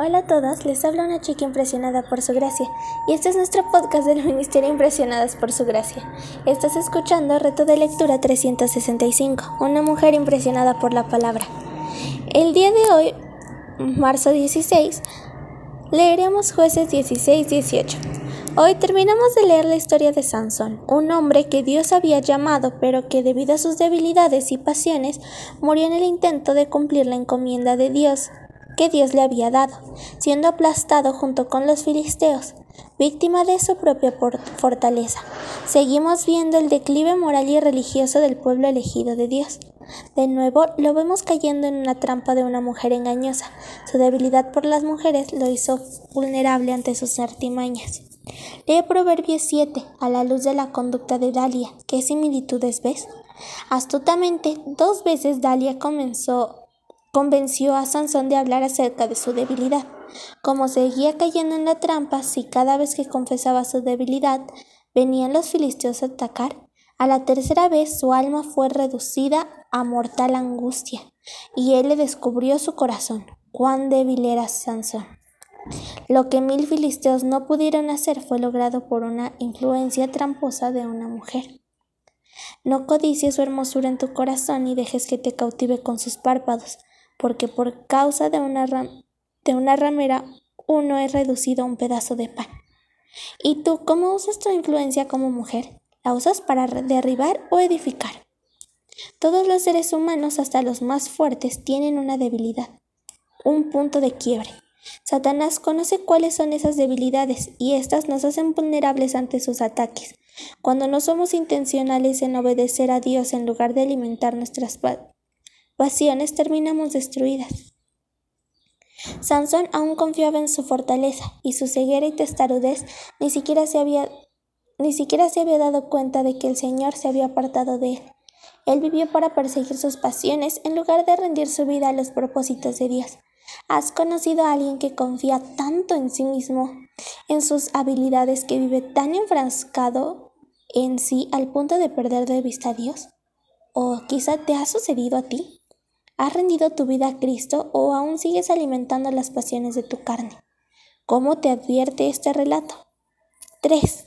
Hola a todas, les habla una chica impresionada por su gracia y este es nuestro podcast del Ministerio Impresionadas por su gracia. Estás escuchando Reto de Lectura 365, una mujer impresionada por la palabra. El día de hoy, marzo 16, leeremos jueces 16-18. Hoy terminamos de leer la historia de Sansón, un hombre que Dios había llamado, pero que debido a sus debilidades y pasiones murió en el intento de cumplir la encomienda de Dios que Dios le había dado, siendo aplastado junto con los filisteos, víctima de su propia fortaleza. Seguimos viendo el declive moral y religioso del pueblo elegido de Dios. De nuevo lo vemos cayendo en una trampa de una mujer engañosa. Su debilidad por las mujeres lo hizo vulnerable ante sus artimañas. Lee Proverbios 7 a la luz de la conducta de Dalia. ¿Qué similitudes ves? Astutamente, dos veces Dalia comenzó convenció a Sansón de hablar acerca de su debilidad. Como seguía cayendo en la trampa, si cada vez que confesaba su debilidad venían los filisteos a atacar, a la tercera vez su alma fue reducida a mortal angustia, y él le descubrió su corazón, cuán débil era Sansón. Lo que mil filisteos no pudieron hacer fue logrado por una influencia tramposa de una mujer. No codicies su hermosura en tu corazón y dejes que te cautive con sus párpados, porque por causa de una, ramera uno es reducido a un pedazo de pan. ¿Y tú cómo usas tu influencia como mujer? ¿La usas para derribar o edificar? Todos los seres humanos, hasta los más fuertes, tienen una debilidad, un punto de quiebre. Satanás conoce cuáles son esas debilidades y éstas nos hacen vulnerables ante sus ataques. Cuando no somos intencionales en obedecer a Dios en lugar de alimentar nuestras pasiones terminamos destruidas. Sansón aún confiaba en su fortaleza y su ceguera y testarudez ni siquiera se había ni siquiera se había dado cuenta de que el Señor se había apartado de él. Él vivió para perseguir sus pasiones en lugar de rendir su vida a los propósitos de Dios. ¿Has conocido a alguien que confía tanto en sí mismo, en sus habilidades, que vive tan enfrascado en sí al punto de perder de vista a Dios? ¿O quizá te ha sucedido a ti? ¿Has rendido tu vida a Cristo o aún sigues alimentando las pasiones de tu carne? ¿Cómo te advierte este relato? 3.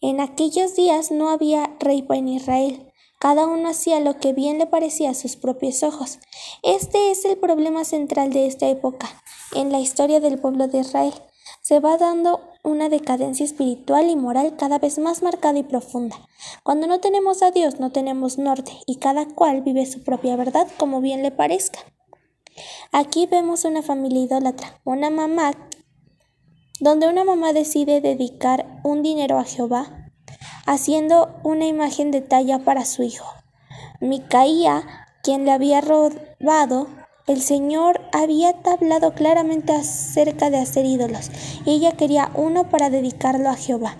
En aquellos días no había rey en Israel. Cada uno hacía lo que bien le parecía a sus propios ojos. Este es el problema central de esta época en la historia del pueblo de Israel. Se va dando una decadencia espiritual y moral cada vez más marcada y profunda. Cuando no tenemos a Dios no tenemos norte y cada cual vive su propia verdad como bien le parezca. Aquí vemos una familia idólatra, una mamá, donde una mamá decide dedicar un dinero a Jehová, haciendo una imagen de talla para su hijo. Micaía, quien le había robado, el Señor había hablado claramente acerca de hacer ídolos, y ella quería uno para dedicarlo a Jehová.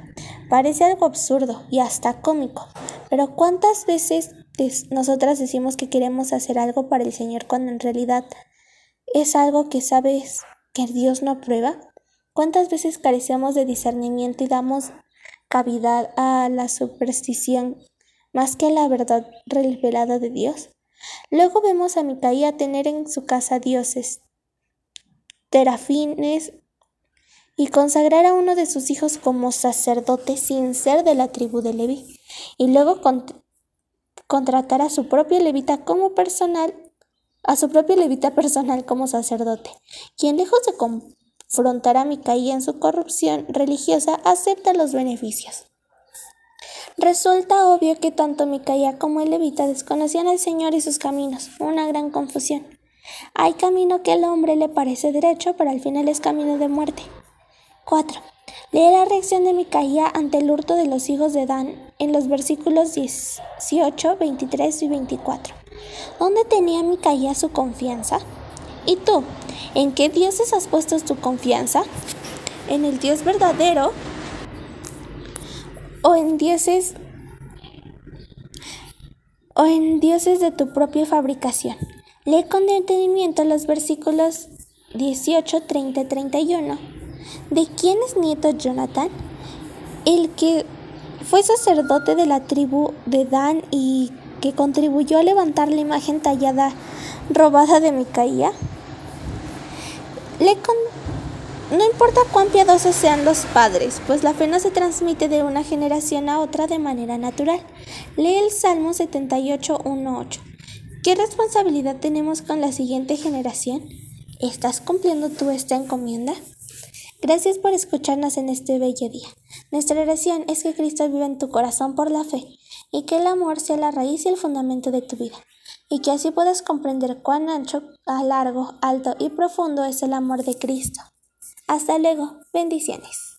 Parece algo absurdo y hasta cómico, pero ¿cuántas veces nosotras decimos que queremos hacer algo para el Señor cuando en realidad es algo que sabes que Dios no aprueba? ¿Cuántas veces carecemos de discernimiento y damos cavidad a la superstición más que a la verdad revelada de Dios? Luego vemos a Micaía tener en su casa dioses, terafines y consagrar a uno de sus hijos como sacerdote sin ser de la tribu de Leví, y luego contratar a su propio levita como personal, a su propio levita personal como sacerdote, quien lejos de confrontar a Micaía en su corrupción religiosa acepta los beneficios. Resulta obvio que tanto Micaía como el levita desconocían al Señor y sus caminos, una gran confusión. Hay camino que al hombre le parece derecho, pero al final es camino de muerte. 4. Lee la reacción de Micaía ante el hurto de los hijos de Dan en los versículos 18, 23 y 24. ¿Dónde tenía Micaía su confianza? ¿Y tú? ¿En qué dioses has puesto tu confianza? ¿En el Dios verdadero o en dioses o en dioses de tu propia fabricación. Lee con detenimiento los versículos 18, 30 31. ¿De quién es nieto Jonathan? El que fue sacerdote de la tribu de Dan y que contribuyó a levantar la imagen tallada robada de Micaía. No importa cuán piadosos sean los padres, pues la fe no se transmite de una generación a otra de manera natural. Lee el Salmo 78.1.8. ¿Qué responsabilidad tenemos con la siguiente generación? ¿Estás cumpliendo tú esta encomienda? Gracias por escucharnos en este bello día. Nuestra oración es que Cristo viva en tu corazón por la fe y que el amor sea la raíz y el fundamento de tu vida, y que así puedas comprender cuán ancho, largo, alto y profundo es el amor de Cristo. Hasta luego, bendiciones.